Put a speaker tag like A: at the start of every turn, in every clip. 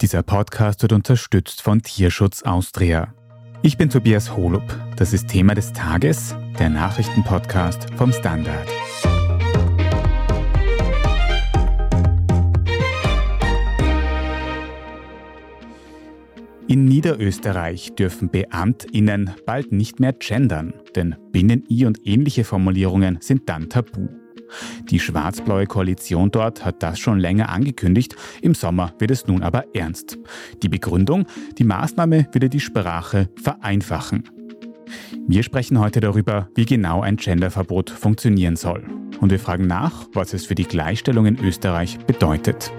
A: Dieser Podcast wird unterstützt von Tierschutz Austria. Ich bin Tobias Holub. Das ist Thema des Tages, der Nachrichtenpodcast vom Standard. In Niederösterreich dürfen BeamtInnen bald nicht mehr gendern, denn Binnen-I und ähnliche Formulierungen sind dann tabu. Die schwarz-blaue Koalition dort hat das schon länger angekündigt. Im Sommer wird es nun aber ernst. Die Begründung, die Maßnahme würde die Sprache vereinfachen. Wir sprechen heute darüber, wie genau ein Genderverbot funktionieren soll. Und wir fragen nach, was es für die Gleichstellung in Österreich bedeutet.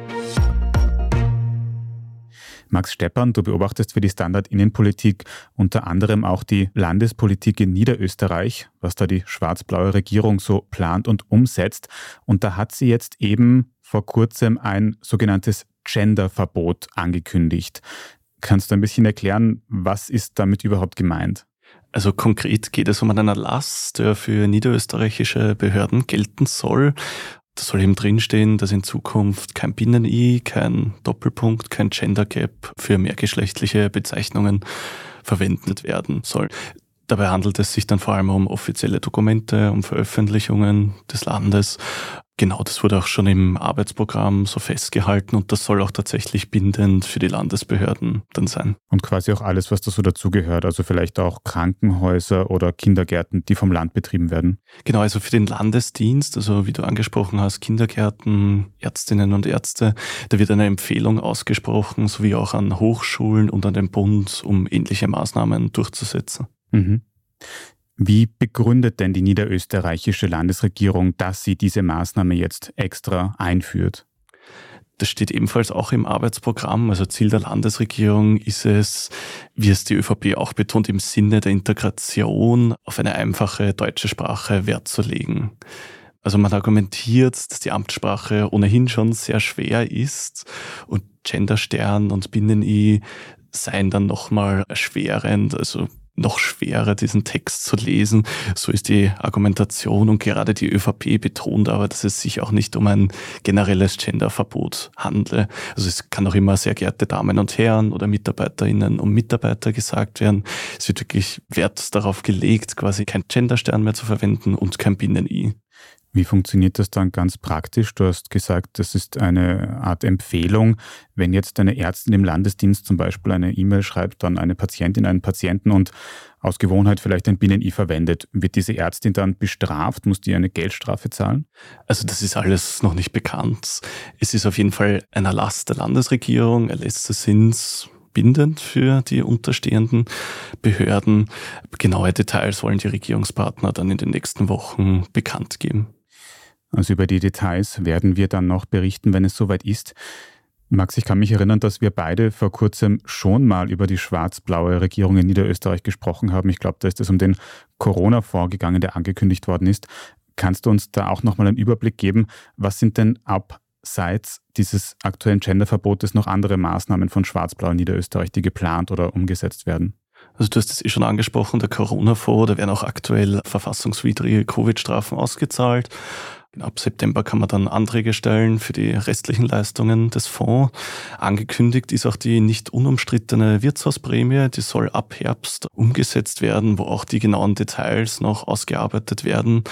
A: Max Steppern, du beobachtest für die Standard-Innenpolitik unter anderem auch die Landespolitik in Niederösterreich, was da die schwarz-blaue Regierung so plant und umsetzt. Und da hat sie jetzt eben vor kurzem ein sogenanntes Gender-Verbot angekündigt. Kannst du ein bisschen erklären, was ist damit überhaupt gemeint?
B: Also konkret geht es um einen Erlass, der für niederösterreichische Behörden gelten soll da soll eben drinstehen, dass in Zukunft kein Binnen-I, kein Doppelpunkt, kein Gender Gap für mehrgeschlechtliche Bezeichnungen verwendet werden soll. Dabei handelt es sich dann vor allem um offizielle Dokumente, um Veröffentlichungen des Landes Genau, das wurde auch schon im Arbeitsprogramm so festgehalten und das soll auch tatsächlich bindend für die Landesbehörden dann sein.
A: Und quasi auch alles, was da so dazugehört, also vielleicht auch Krankenhäuser oder Kindergärten, die vom Land betrieben werden.
B: Genau, also für den Landesdienst, also wie du angesprochen hast, Kindergärten, Ärztinnen und Ärzte, da wird eine Empfehlung ausgesprochen, sowie auch an Hochschulen und an den Bund, um ähnliche Maßnahmen durchzusetzen. Mhm.
A: Wie begründet denn die niederösterreichische Landesregierung, dass sie diese Maßnahme jetzt extra einführt?
B: Das steht ebenfalls auch im Arbeitsprogramm. Also Ziel der Landesregierung ist es, wie es die ÖVP auch betont, im Sinne der Integration auf eine einfache deutsche Sprache Wert zu legen. Also man argumentiert, dass die Amtssprache ohnehin schon sehr schwer ist und Genderstern und Binnen-I seien dann nochmal erschwerend. Also noch schwerer, diesen Text zu lesen. So ist die Argumentation und gerade die ÖVP betont aber, dass es sich auch nicht um ein generelles Genderverbot handle. Also es kann auch immer sehr geehrte Damen und Herren oder Mitarbeiterinnen und Mitarbeiter gesagt werden. Es wird wirklich Wert darauf gelegt, quasi kein Genderstern mehr zu verwenden und kein Binnen-I.
A: Wie funktioniert das dann ganz praktisch? Du hast gesagt, das ist eine Art Empfehlung. Wenn jetzt eine Ärztin im Landesdienst zum Beispiel eine E-Mail schreibt an eine Patientin, einen Patienten und aus Gewohnheit vielleicht ein Binnen-I verwendet, wird diese Ärztin dann bestraft? Muss die eine Geldstrafe zahlen?
B: Also das ist alles noch nicht bekannt. Es ist auf jeden Fall ein Erlass der Landesregierung. Erlässe sind bindend für die unterstehenden Behörden. Genaue Details wollen die Regierungspartner dann in den nächsten Wochen bekannt geben.
A: Also über die Details werden wir dann noch berichten, wenn es soweit ist. Max, ich kann mich erinnern, dass wir beide vor kurzem schon mal über die schwarz-blaue Regierung in Niederösterreich gesprochen haben. Ich glaube, da ist es um den Corona-Fonds gegangen, der angekündigt worden ist. Kannst du uns da auch nochmal einen Überblick geben? Was sind denn abseits dieses aktuellen Genderverbotes noch andere Maßnahmen von Schwarz-Blau in Niederösterreich, die geplant oder umgesetzt werden?
B: Also du hast es eh schon angesprochen, der Corona-Fonds, da werden auch aktuell verfassungswidrige Covid-Strafen ausgezahlt. Ab September kann man dann Anträge stellen für die restlichen Leistungen des Fonds. Angekündigt ist auch die nicht unumstrittene Wirtshausprämie, die soll ab Herbst umgesetzt werden, wo auch die genauen Details noch ausgearbeitet werden.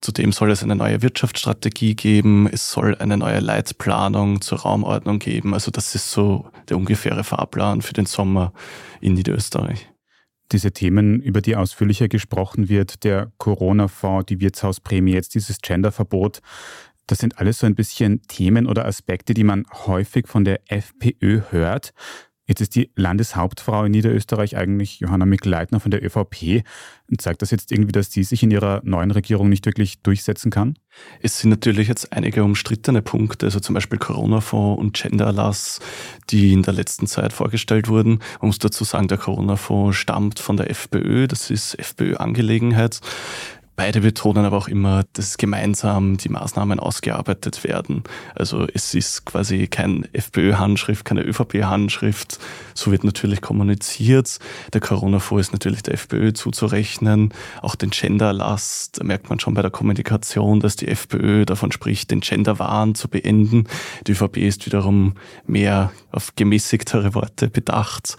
B: Zudem soll es eine neue Wirtschaftsstrategie geben, es soll eine neue Leitplanung zur Raumordnung geben. Also das ist so der ungefähre Fahrplan für den Sommer in Niederösterreich
A: diese Themen, über die ausführlicher gesprochen wird, der Corona-Fonds, die Wirtshausprämie, jetzt dieses Genderverbot, das sind alles so ein bisschen Themen oder Aspekte, die man häufig von der FPÖ hört. Jetzt ist die Landeshauptfrau in Niederösterreich eigentlich Johanna Mikl-Leitner von der ÖVP. Zeigt das jetzt irgendwie, dass sie sich in ihrer neuen Regierung nicht wirklich durchsetzen kann?
B: Es sind natürlich jetzt einige umstrittene Punkte, also zum Beispiel Corona-Fonds und Gender-Erlass, die in der letzten Zeit vorgestellt wurden. Man muss dazu sagen, der Corona-Fonds stammt von der FPÖ, das ist FPÖ-Angelegenheit. Beide betonen aber auch immer, dass gemeinsam die Maßnahmen ausgearbeitet werden. Also es ist quasi kein FPÖ-Handschrift, keine ÖVP-Handschrift. So wird natürlich kommuniziert. Der Corona-Fonds ist natürlich der FPÖ zuzurechnen. Auch den Gender-Erlass, da merkt man schon bei der Kommunikation, dass die FPÖ davon spricht, den Gender-Wahn zu beenden. Die ÖVP ist wiederum mehr auf gemäßigtere Worte bedacht.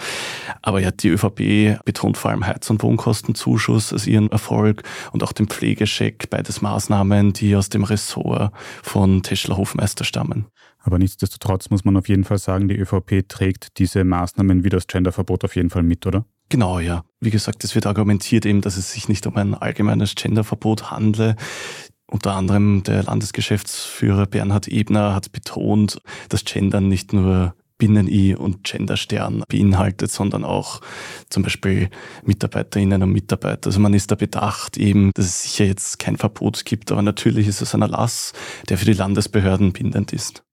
B: Aber ja, die ÖVP betont vor allem Heiz- und Wohnkostenzuschuss als ihren Erfolg und auch den den Pflegescheck, beides Maßnahmen, die aus dem Ressort von Teschler Hofmeister stammen.
A: Aber nichtsdestotrotz muss man auf jeden Fall sagen, die ÖVP trägt diese Maßnahmen wie das Genderverbot auf jeden Fall mit, oder?
B: Genau, ja. Wie gesagt, es wird argumentiert eben, dass es sich nicht um ein allgemeines Genderverbot handle. Unter anderem der Landesgeschäftsführer Bernhard Ebner hat betont, dass Gendern nicht nur Binnen-I und Genderstern beinhaltet, sondern auch zum Beispiel Mitarbeiterinnen und Mitarbeiter. Also man ist da bedacht eben, dass es sicher jetzt kein Verbot gibt, aber natürlich ist es ein Erlass, der für die Landesbehörden bindend ist.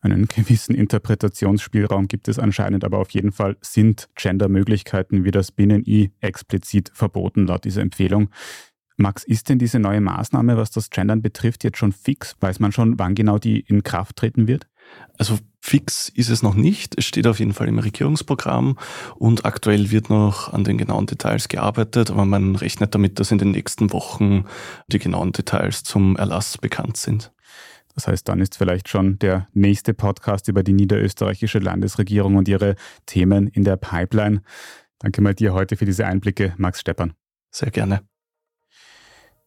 A: Einen gewissen Interpretationsspielraum gibt es anscheinend, aber auf jeden Fall sind Gendermöglichkeiten wie das Binnen-I explizit verboten laut dieser Empfehlung. Max, ist denn diese neue Maßnahme, was das Gendern betrifft, jetzt schon fix? Weiß man schon, wann genau die in Kraft treten wird?
B: Also fix ist es noch nicht. Es steht auf jeden Fall im Regierungsprogramm und aktuell wird noch an den genauen Details gearbeitet, aber man rechnet damit, dass in den nächsten Wochen die genauen Details zum Erlass bekannt sind.
A: Das heißt, dann ist vielleicht schon der nächste Podcast über die niederösterreichische Landesregierung und ihre Themen in der Pipeline. Danke mal dir heute für diese Einblicke, Max Steppern.
B: Sehr gerne.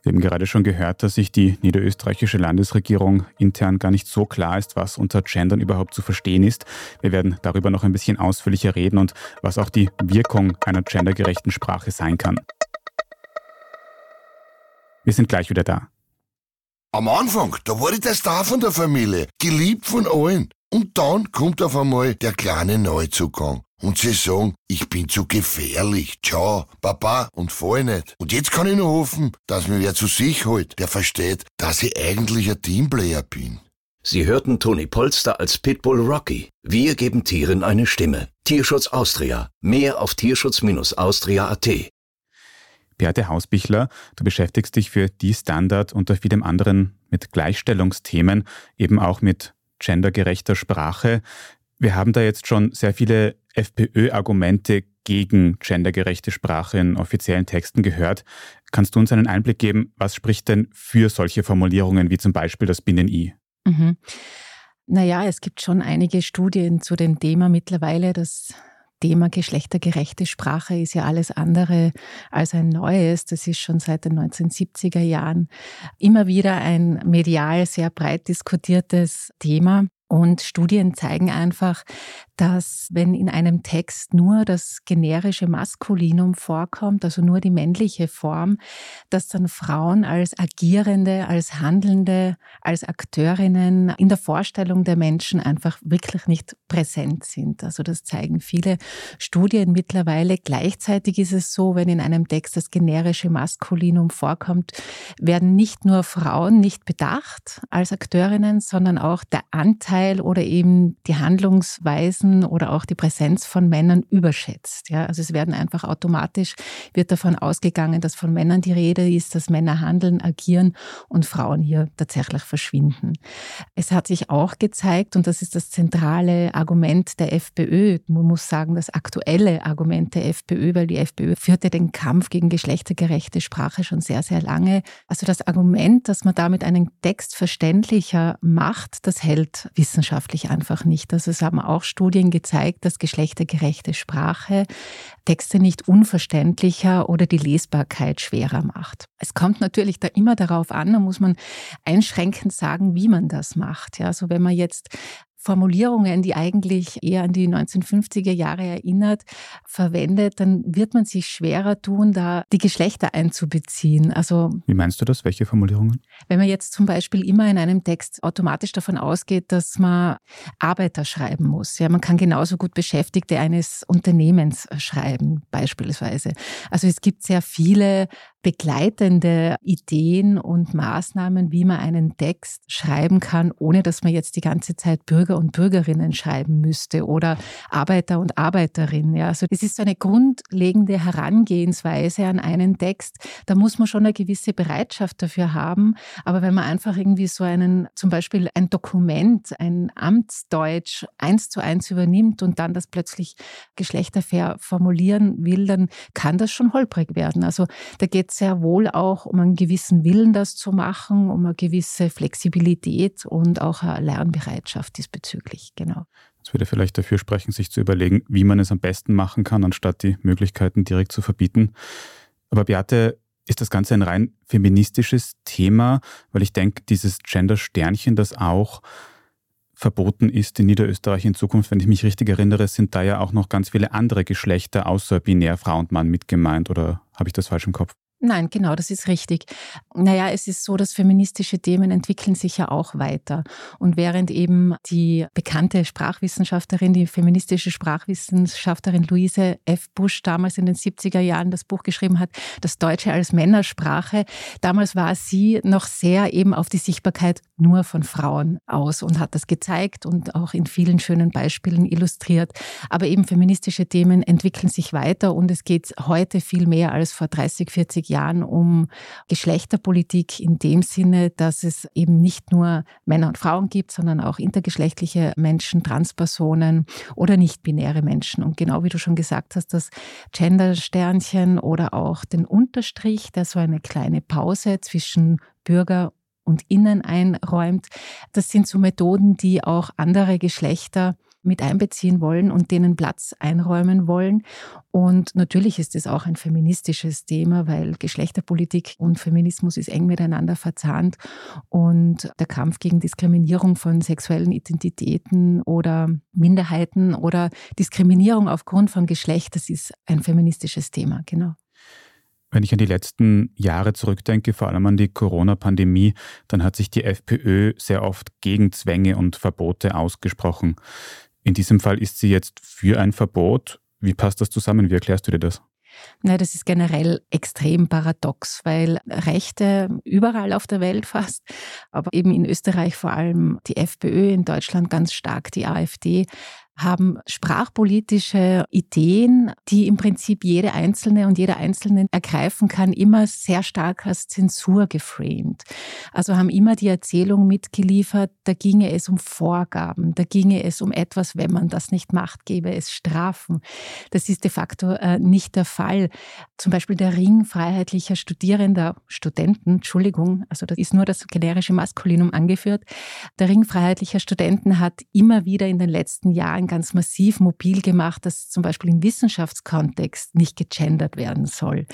A: Wir haben gerade schon gehört, dass sich die niederösterreichische Landesregierung intern gar nicht so klar ist, was unter Gendern überhaupt zu verstehen ist. Wir werden darüber noch ein bisschen ausführlicher reden und was auch die Wirkung einer gendergerechten Sprache sein kann. Wir sind gleich wieder da.
C: Am Anfang, da war ich der Star von der Familie, geliebt von allen. Und dann kommt auf einmal der kleine Neuzugang und sie sagen, ich bin zu gefährlich. Ciao, Papa und fall nicht. Und jetzt kann ich nur hoffen, dass mir wer zu sich holt, der versteht, dass ich eigentlich ein Teamplayer bin.
D: Sie hörten Toni Polster als Pitbull Rocky. Wir geben Tieren eine Stimme. Tierschutz Austria. Mehr auf tierschutz-austria.at.
A: Beate Hausbichler, du beschäftigst dich für die Standard unter vielem anderen mit Gleichstellungsthemen, eben auch mit gendergerechter Sprache. Wir haben da jetzt schon sehr viele FPÖ-Argumente gegen gendergerechte Sprache in offiziellen Texten gehört. Kannst du uns einen Einblick geben, was spricht denn für solche Formulierungen wie zum Beispiel das Binnen-I? Mhm.
E: Naja, es gibt schon einige Studien zu dem Thema mittlerweile. Das Thema geschlechtergerechte Sprache ist ja alles andere als ein neues. Das ist schon seit den 1970er Jahren immer wieder ein medial sehr breit diskutiertes Thema. Und Studien zeigen einfach, dass wenn in einem Text nur das generische Maskulinum vorkommt, also nur die männliche Form, dass dann Frauen als Agierende, als Handelnde, als Akteurinnen in der Vorstellung der Menschen einfach wirklich nicht präsent sind. Also das zeigen viele Studien mittlerweile. Gleichzeitig ist es so, wenn in einem Text das generische Maskulinum vorkommt, werden nicht nur Frauen nicht bedacht als Akteurinnen, sondern auch der Anteil oder eben die Handlungsweisen oder auch die Präsenz von Männern überschätzt. Ja, also es werden einfach automatisch, wird davon ausgegangen, dass von Männern die Rede ist, dass Männer handeln, agieren und Frauen hier tatsächlich verschwinden. Es hat sich auch gezeigt, und das ist das zentrale Argument der FPÖ, man muss sagen, das aktuelle Argument der FPÖ, weil die FPÖ führte den Kampf gegen geschlechtergerechte Sprache schon sehr, sehr lange. Also das Argument, dass man damit einen Text verständlicher macht, das hält wissenschaftlich einfach nicht. Also es haben auch Studien gezeigt, dass geschlechtergerechte Sprache Texte nicht unverständlicher oder die Lesbarkeit schwerer macht. Es kommt natürlich da immer darauf an, da muss man einschränkend sagen, wie man das macht. Ja, also wenn man jetzt Formulierungen, die eigentlich eher an die 1950er Jahre erinnert, verwendet, dann wird man sich schwerer tun, da die Geschlechter einzubeziehen.
A: Also Wie meinst du das? Welche Formulierungen?
E: Wenn man jetzt zum Beispiel immer in einem Text automatisch davon ausgeht, dass man Arbeiter schreiben muss. Ja, man kann genauso gut Beschäftigte eines Unternehmens schreiben, beispielsweise. Also es gibt sehr viele begleitende Ideen und Maßnahmen, wie man einen Text schreiben kann, ohne dass man jetzt die ganze Zeit Bürger und Bürgerinnen schreiben müsste oder Arbeiter und Arbeiterinnen. Ja, also es ist so eine grundlegende Herangehensweise an einen Text. Da muss man schon eine gewisse Bereitschaft dafür haben. Aber wenn man einfach irgendwie so einen, zum Beispiel ein Dokument, ein Amtsdeutsch eins zu eins übernimmt und dann das plötzlich geschlechterfair formulieren will, dann kann das schon holprig werden. Also da geht es sehr wohl auch um einen gewissen Willen, das zu machen, um eine gewisse Flexibilität und auch eine Lernbereitschaft diesbezüglich. Genau.
A: Das würde vielleicht dafür sprechen, sich zu überlegen, wie man es am besten machen kann, anstatt die Möglichkeiten direkt zu verbieten. Aber Beate, ist das Ganze ein rein feministisches Thema, weil ich denke, dieses Gender-Sternchen, das auch verboten ist in Niederösterreich in Zukunft, wenn ich mich richtig erinnere, sind da ja auch noch ganz viele andere Geschlechter außer binär Frau und Mann mit gemeint oder habe ich das falsch im Kopf?
E: Nein, genau, das ist richtig. Naja, es ist so, dass feministische Themen entwickeln sich ja auch weiter. Und während eben die bekannte Sprachwissenschaftlerin, die feministische Sprachwissenschaftlerin Luise F. Busch damals in den 70er Jahren das Buch geschrieben hat, das Deutsche als Männersprache, damals war sie noch sehr eben auf die Sichtbarkeit nur von Frauen aus und hat das gezeigt und auch in vielen schönen Beispielen illustriert. Aber eben feministische Themen entwickeln sich weiter und es geht heute viel mehr als vor 30, 40 Jahren um Geschlechterpolitik in dem Sinne, dass es eben nicht nur Männer und Frauen gibt, sondern auch intergeschlechtliche Menschen, Transpersonen oder nicht-binäre Menschen. Und genau wie du schon gesagt hast, das Gender-Sternchen oder auch den Unterstrich, der so eine kleine Pause zwischen Bürger und Innen einräumt. Das sind so Methoden, die auch andere Geschlechter mit einbeziehen wollen und denen Platz einräumen wollen. Und natürlich ist es auch ein feministisches Thema, weil Geschlechterpolitik und Feminismus ist eng miteinander verzahnt. Und der Kampf gegen Diskriminierung von sexuellen Identitäten oder Minderheiten oder Diskriminierung aufgrund von Geschlecht, das ist ein feministisches Thema, genau.
A: Wenn ich an die letzten Jahre zurückdenke, vor allem an die Corona-Pandemie, dann hat sich die FPÖ sehr oft gegen Zwänge und Verbote ausgesprochen. In diesem Fall ist sie jetzt für ein Verbot. Wie passt das zusammen? Wie erklärst du dir das?
E: Na, das ist generell extrem paradox, weil Rechte überall auf der Welt fast, aber eben in Österreich vor allem die FPÖ, in Deutschland ganz stark die AfD, haben sprachpolitische Ideen, die im Prinzip jede Einzelne und jeder Einzelne ergreifen kann, immer sehr stark als Zensur geframed. Also haben immer die Erzählung mitgeliefert, da ginge es um Vorgaben, da ginge es um etwas, wenn man das nicht macht, gäbe es Strafen. Das ist de facto äh, nicht der Fall. Zum Beispiel der Ring freiheitlicher Studierender, Studenten, Entschuldigung, also das ist nur das generische Maskulinum angeführt. Der Ring freiheitlicher Studenten hat immer wieder in den letzten Jahren ganz massiv mobil gemacht, dass zum Beispiel im Wissenschaftskontext nicht gegendert werden soll.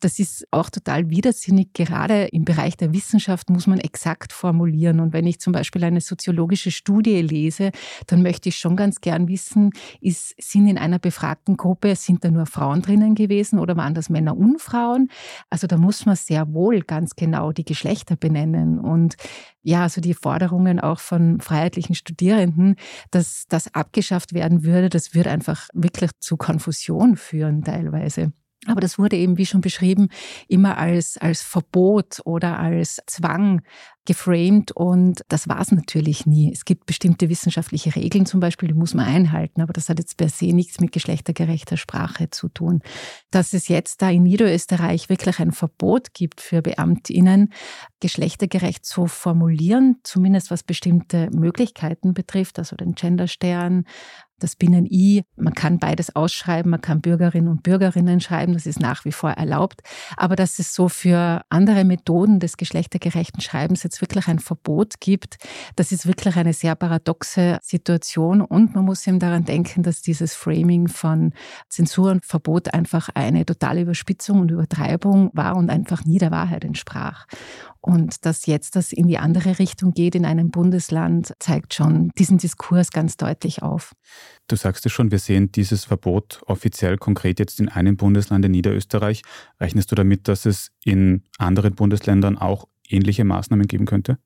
E: Das ist auch total widersinnig. Gerade im Bereich der Wissenschaft muss man exakt formulieren. Und wenn ich zum Beispiel eine soziologische Studie lese, dann möchte ich schon ganz gern wissen, ist, sind in einer befragten Gruppe, sind da nur Frauen drinnen gewesen oder waren das Männer und Frauen? Also da muss man sehr wohl ganz genau die Geschlechter benennen. Und ja, also die Forderungen auch von freiheitlichen Studierenden, dass das abgeschafft werden würde, das würde einfach wirklich zu Konfusion führen teilweise. Aber das wurde eben, wie schon beschrieben, immer als, als Verbot oder als Zwang geframed und das war es natürlich nie. Es gibt bestimmte wissenschaftliche Regeln zum Beispiel, die muss man einhalten, aber das hat jetzt per se nichts mit geschlechtergerechter Sprache zu tun. Dass es jetzt da in Niederösterreich wirklich ein Verbot gibt für Beamtinnen, geschlechtergerecht zu formulieren, zumindest was bestimmte Möglichkeiten betrifft, also den Genderstern, das Binnen-I. Man kann beides ausschreiben, man kann Bürgerinnen und Bürgerinnen schreiben, das ist nach wie vor erlaubt. Aber dass es so für andere Methoden des geschlechtergerechten Schreibens jetzt wirklich ein Verbot gibt, das ist wirklich eine sehr paradoxe Situation. Und man muss eben daran denken, dass dieses Framing von Zensur und Verbot einfach eine totale Überspitzung und Übertreibung war und einfach nie der Wahrheit entsprach. Und dass jetzt das in die andere Richtung geht in einem Bundesland, zeigt schon diesen Diskurs ganz deutlich auf.
A: Du sagst es schon, wir sehen dieses Verbot offiziell konkret jetzt in einem Bundesland in Niederösterreich. Rechnest du damit, dass es in anderen Bundesländern auch ähnliche Maßnahmen geben könnte?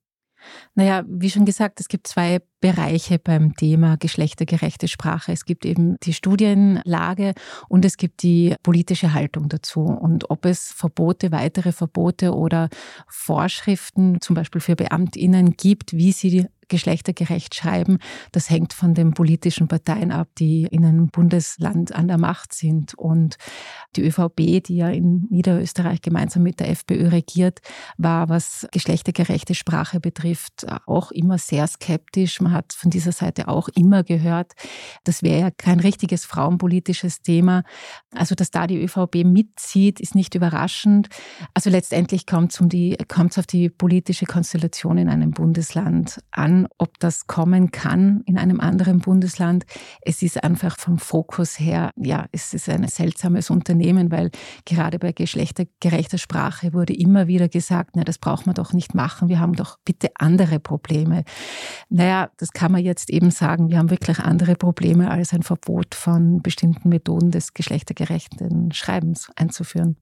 E: Naja, wie schon gesagt, es gibt zwei Bereiche beim Thema geschlechtergerechte Sprache. Es gibt eben die Studienlage und es gibt die politische Haltung dazu. Und ob es Verbote, weitere Verbote oder Vorschriften, zum Beispiel für Beamtinnen gibt, wie sie geschlechtergerecht schreiben, das hängt von den politischen Parteien ab, die in einem Bundesland an der Macht sind. Und die ÖVP, die ja in Niederösterreich gemeinsam mit der FPÖ regiert, war, was geschlechtergerechte Sprache betrifft, auch immer sehr skeptisch. Man hat von dieser Seite auch immer gehört, das wäre ja kein richtiges frauenpolitisches Thema. Also, dass da die ÖVP mitzieht, ist nicht überraschend. Also letztendlich kommt es um auf die politische Konstellation in einem Bundesland an ob das kommen kann in einem anderen Bundesland. Es ist einfach vom Fokus her, ja, es ist ein seltsames Unternehmen, weil gerade bei geschlechtergerechter Sprache wurde immer wieder gesagt, na, das braucht man doch nicht machen, wir haben doch bitte andere Probleme. Naja, das kann man jetzt eben sagen, wir haben wirklich andere Probleme als ein Verbot von bestimmten Methoden des geschlechtergerechten Schreibens einzuführen.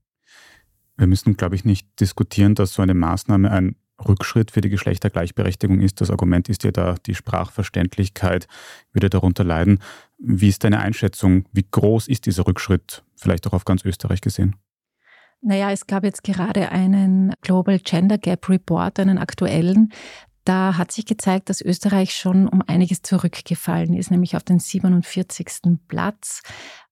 A: Wir müssen, glaube ich, nicht diskutieren, dass so eine Maßnahme ein Rückschritt für die Geschlechtergleichberechtigung ist. Das Argument ist ja da, die Sprachverständlichkeit würde darunter leiden. Wie ist deine Einschätzung? Wie groß ist dieser Rückschritt, vielleicht auch auf ganz Österreich gesehen?
E: Naja, es gab jetzt gerade einen Global Gender Gap Report, einen aktuellen. Da hat sich gezeigt, dass Österreich schon um einiges zurückgefallen ist, nämlich auf den 47. Platz.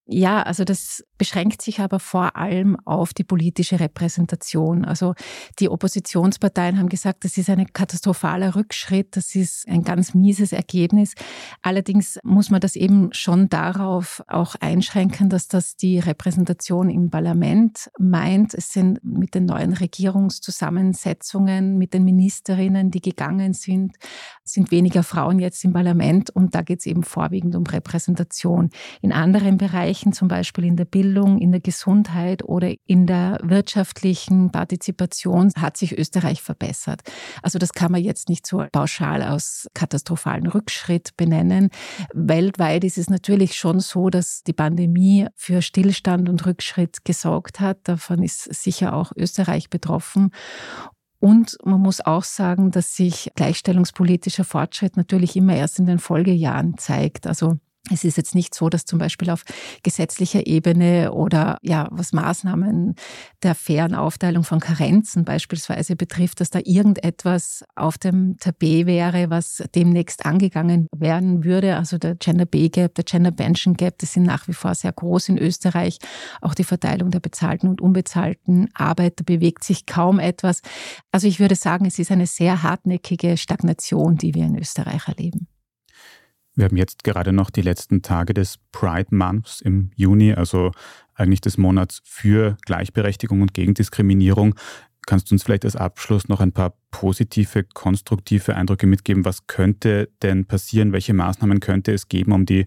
E: Ja, also das beschränkt sich aber vor allem auf die politische Repräsentation. Also die Oppositionsparteien haben gesagt, das ist ein katastrophaler Rückschritt, das ist ein ganz mieses Ergebnis. Allerdings muss man das eben schon darauf auch einschränken, dass das die Repräsentation im Parlament meint. Es sind mit den neuen Regierungszusammensetzungen, mit den Ministerinnen, die gegangen sind, sind weniger Frauen jetzt im Parlament und da geht es eben vorwiegend um Repräsentation. In anderen Bereichen, zum Beispiel in der Bildung, in der Gesundheit oder in der wirtschaftlichen Partizipation, hat sich Österreich verbessert. Also das kann man jetzt nicht so pauschal aus katastrophalen Rückschritt benennen. Weltweit ist es natürlich schon so, dass die Pandemie für Stillstand und Rückschritt gesorgt hat. Davon ist sicher auch Österreich betroffen. Und man muss auch sagen, dass sich gleichstellungspolitischer Fortschritt natürlich immer erst in den Folgejahren zeigt. Also es ist jetzt nicht so, dass zum Beispiel auf gesetzlicher Ebene oder ja, was Maßnahmen der fairen Aufteilung von Karenzen beispielsweise betrifft, dass da irgendetwas auf dem Tapet wäre, was demnächst angegangen werden würde. Also der Gender Pay Gap, der Gender Pension Gap, das sind nach wie vor sehr groß in Österreich. Auch die Verteilung der bezahlten und unbezahlten Arbeit, da bewegt sich kaum etwas. Also ich würde sagen, es ist eine sehr hartnäckige Stagnation, die wir in Österreich erleben.
A: Wir haben jetzt gerade noch die letzten Tage des Pride Months im Juni, also eigentlich des Monats für Gleichberechtigung und Gegendiskriminierung. Kannst du uns vielleicht als Abschluss noch ein paar positive, konstruktive Eindrücke mitgeben? Was könnte denn passieren? Welche Maßnahmen könnte es geben, um die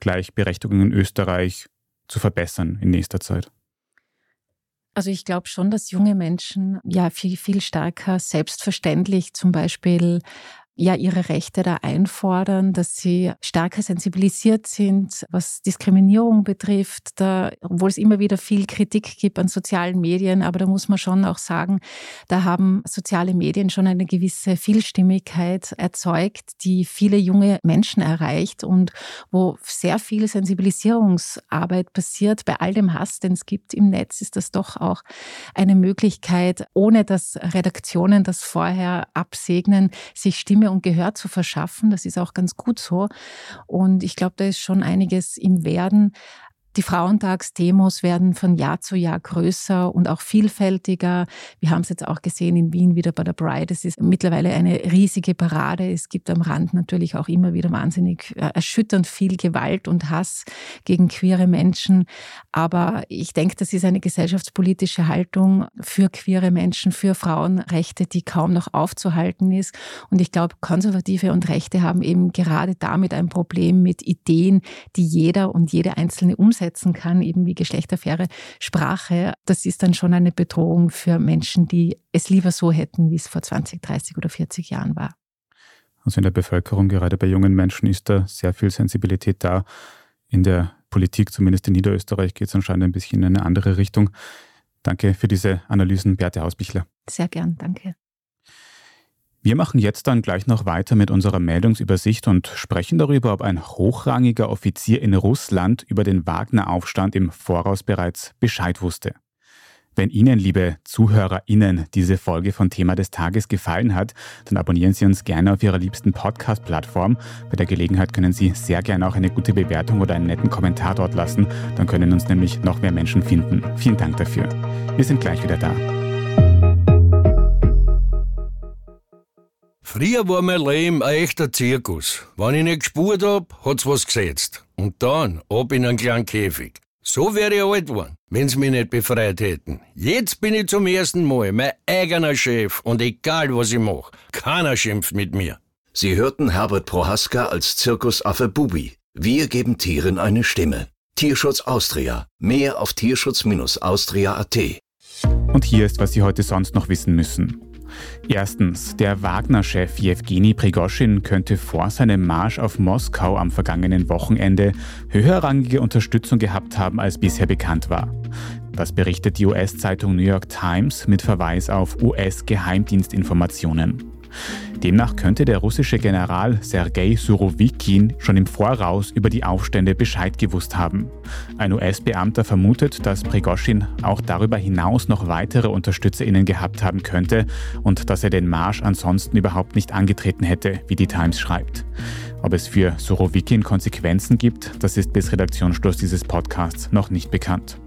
A: Gleichberechtigung in Österreich zu verbessern in nächster Zeit?
E: Also ich glaube schon, dass junge Menschen ja viel, viel stärker selbstverständlich zum Beispiel ja ihre Rechte da einfordern, dass sie stärker sensibilisiert sind, was Diskriminierung betrifft, da, obwohl es immer wieder viel Kritik gibt an sozialen Medien, aber da muss man schon auch sagen, da haben soziale Medien schon eine gewisse Vielstimmigkeit erzeugt, die viele junge Menschen erreicht und wo sehr viel Sensibilisierungsarbeit passiert. Bei all dem Hass, den es gibt im Netz, ist das doch auch eine Möglichkeit, ohne dass Redaktionen das vorher absegnen, sich Stimme Stimme und Gehör zu verschaffen. Das ist auch ganz gut so. Und ich glaube, da ist schon einiges im Werden. Die Frauentagsdemos werden von Jahr zu Jahr größer und auch vielfältiger. Wir haben es jetzt auch gesehen in Wien wieder bei der Bride. Es ist mittlerweile eine riesige Parade. Es gibt am Rand natürlich auch immer wieder wahnsinnig äh, erschütternd viel Gewalt und Hass gegen queere Menschen. Aber ich denke, das ist eine gesellschaftspolitische Haltung für queere Menschen, für Frauenrechte, die kaum noch aufzuhalten ist. Und ich glaube, Konservative und Rechte haben eben gerade damit ein Problem mit Ideen, die jeder und jede einzelne umsetzt umsetzen kann, eben wie geschlechterfaire Sprache, das ist dann schon eine Bedrohung für Menschen, die es lieber so hätten, wie es vor 20, 30 oder 40 Jahren war.
A: Also in der Bevölkerung, gerade bei jungen Menschen, ist da sehr viel Sensibilität da. In der Politik, zumindest in Niederösterreich, geht es anscheinend ein bisschen in eine andere Richtung. Danke für diese Analysen, Beate Hausbichler.
E: Sehr gern, danke.
A: Wir machen jetzt dann gleich noch weiter mit unserer Meldungsübersicht und sprechen darüber, ob ein hochrangiger Offizier in Russland über den Wagner-Aufstand im Voraus bereits Bescheid wusste. Wenn Ihnen, liebe ZuhörerInnen, diese Folge von Thema des Tages gefallen hat, dann abonnieren Sie uns gerne auf Ihrer liebsten Podcast-Plattform. Bei der Gelegenheit können Sie sehr gerne auch eine gute Bewertung oder einen netten Kommentar dort lassen. Dann können uns nämlich noch mehr Menschen finden. Vielen Dank dafür. Wir sind gleich wieder da.
F: Früher war mein Leben ein echter Zirkus. Wenn ich nicht gespurt hab, hat's was gesetzt. Und dann ab in einen kleinen Käfig. So wäre ich alt geworden, wenn's mich nicht befreit hätten. Jetzt bin ich zum ersten Mal mein eigener Chef und egal was ich mach, keiner schimpft mit mir.
D: Sie hörten Herbert Prohaska als Zirkusaffe Bubi. Wir geben Tieren eine Stimme. Tierschutz Austria. Mehr auf tierschutz-austria.at.
A: Und hier ist, was Sie heute sonst noch wissen müssen. Erstens, der Wagner-Chef Jewgeni Prigoschin könnte vor seinem Marsch auf Moskau am vergangenen Wochenende höherrangige Unterstützung gehabt haben, als bisher bekannt war. Das berichtet die US-Zeitung New York Times mit Verweis auf US-Geheimdienstinformationen. Demnach könnte der russische General Sergei Surovikin schon im Voraus über die Aufstände Bescheid gewusst haben. Ein US-Beamter vermutet, dass Prigoschin auch darüber hinaus noch weitere UnterstützerInnen gehabt haben könnte und dass er den Marsch ansonsten überhaupt nicht angetreten hätte, wie die Times schreibt. Ob es für Surovikin Konsequenzen gibt, das ist bis Redaktionsschluss dieses Podcasts noch nicht bekannt.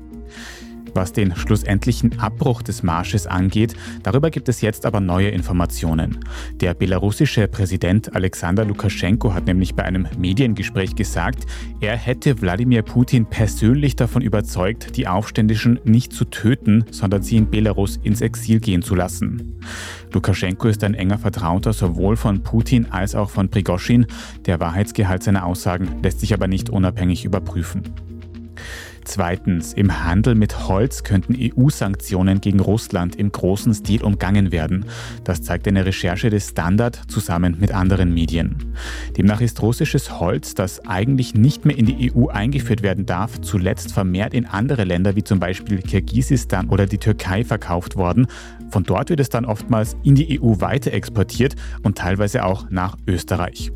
A: Was den schlussendlichen Abbruch des Marsches angeht, darüber gibt es jetzt aber neue Informationen. Der belarussische Präsident Alexander Lukaschenko hat nämlich bei einem Mediengespräch gesagt, er hätte Wladimir Putin persönlich davon überzeugt, die Aufständischen nicht zu töten, sondern sie in Belarus ins Exil gehen zu lassen. Lukaschenko ist ein enger Vertrauter sowohl von Putin als auch von Prigoschin. Der Wahrheitsgehalt seiner Aussagen lässt sich aber nicht unabhängig überprüfen. Zweitens, im Handel mit Holz könnten EU-Sanktionen gegen Russland im großen Stil umgangen werden. Das zeigt eine Recherche des Standard zusammen mit anderen Medien. Demnach ist russisches Holz, das eigentlich nicht mehr in die EU eingeführt werden darf, zuletzt vermehrt in andere Länder wie zum Beispiel Kirgisistan oder die Türkei verkauft worden. Von dort wird es dann oftmals in die EU weiter exportiert und teilweise auch nach Österreich.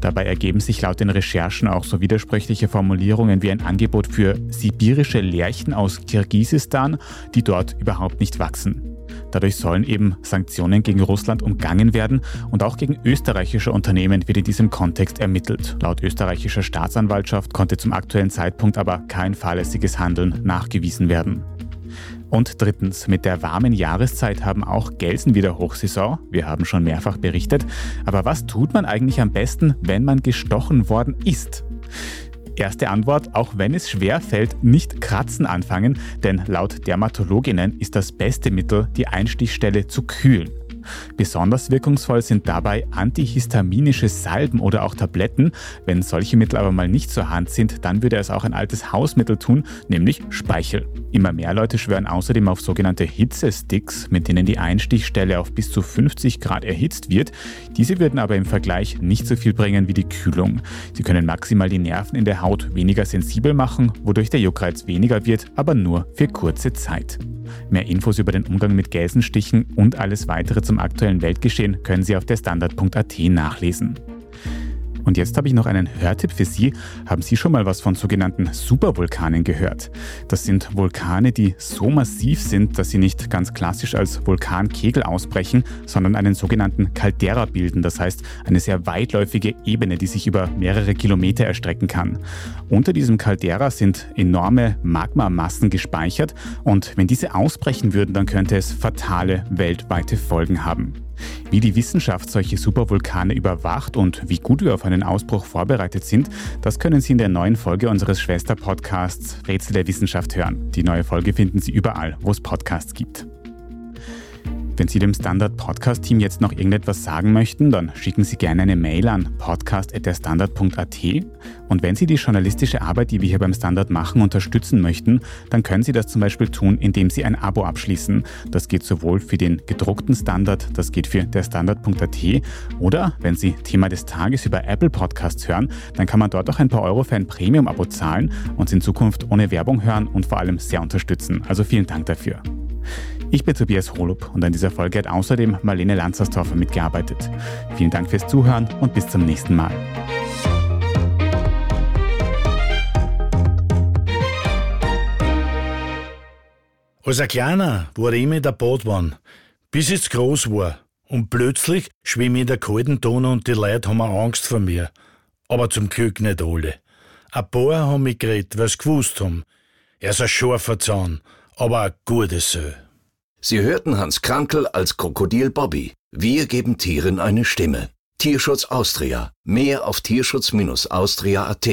A: Dabei ergeben sich laut den Recherchen auch so widersprüchliche Formulierungen wie ein Angebot für sibirische Lärchen aus Kirgisistan, die dort überhaupt nicht wachsen. Dadurch sollen eben Sanktionen gegen Russland umgangen werden und auch gegen österreichische Unternehmen wird in diesem Kontext ermittelt. Laut österreichischer Staatsanwaltschaft konnte zum aktuellen Zeitpunkt aber kein fahrlässiges Handeln nachgewiesen werden. Und drittens, mit der warmen Jahreszeit haben auch Gelsen wieder Hochsaison. Wir haben schon mehrfach berichtet. Aber was tut man eigentlich am besten, wenn man gestochen worden ist? Erste Antwort, auch wenn es schwer fällt, nicht kratzen anfangen, denn laut Dermatologinnen ist das beste Mittel, die Einstichstelle zu kühlen. Besonders wirkungsvoll sind dabei antihistaminische Salben oder auch Tabletten. Wenn solche Mittel aber mal nicht zur Hand sind, dann würde es auch ein altes Hausmittel tun, nämlich Speichel. Immer mehr Leute schwören außerdem auf sogenannte Hitzesticks, mit denen die Einstichstelle auf bis zu 50 Grad erhitzt wird. Diese würden aber im Vergleich nicht so viel bringen wie die Kühlung. Sie können maximal die Nerven in der Haut weniger sensibel machen, wodurch der Juckreiz weniger wird, aber nur für kurze Zeit. Mehr Infos über den Umgang mit Gelsenstichen und alles weitere zum aktuellen Weltgeschehen können Sie auf der Standard.at nachlesen. Und jetzt habe ich noch einen Hörtipp für Sie. Haben Sie schon mal was von sogenannten Supervulkanen gehört? Das sind Vulkane, die so massiv sind, dass sie nicht ganz klassisch als Vulkankegel ausbrechen, sondern einen sogenannten Caldera bilden. Das heißt, eine sehr weitläufige Ebene, die sich über mehrere Kilometer erstrecken kann. Unter diesem Caldera sind enorme Magmamassen gespeichert und wenn diese ausbrechen würden, dann könnte es fatale weltweite Folgen haben. Wie die Wissenschaft solche Supervulkane überwacht und wie gut wir auf einen Ausbruch vorbereitet sind, das können Sie in der neuen Folge unseres Schwesterpodcasts Rätsel der Wissenschaft hören. Die neue Folge finden Sie überall, wo es Podcasts gibt. Wenn Sie dem Standard Podcast Team jetzt noch irgendetwas sagen möchten, dann schicken Sie gerne eine Mail an podcast.derstandard.at. Und wenn Sie die journalistische Arbeit, die wir hier beim Standard machen, unterstützen möchten, dann können Sie das zum Beispiel tun, indem Sie ein Abo abschließen. Das geht sowohl für den gedruckten Standard, das geht für derstandard.at oder wenn Sie Thema des Tages über Apple Podcasts hören, dann kann man dort auch ein paar Euro für ein Premium-Abo zahlen und in Zukunft ohne Werbung hören und vor allem sehr unterstützen. Also vielen Dank dafür. Ich bin Tobias Holub und an dieser Folge hat außerdem Marlene Lanzersdorfer mitgearbeitet. Vielen Dank fürs Zuhören und bis zum nächsten Mal.
G: Als ein Kleiner war ich immer der Badwanne, bis ich groß war. Und plötzlich schwimme ich in der kalten Donau und die Leute haben Angst vor mir. Aber zum Glück nicht alle. Ein paar haben mich geredet, weil sie gewusst haben. Er ist ein scharfer Zahn, aber ein gutes Sö.
D: Sie hörten Hans Krankel als Krokodil Bobby. Wir geben Tieren eine Stimme. Tierschutz Austria. Mehr auf tierschutz-austria.at.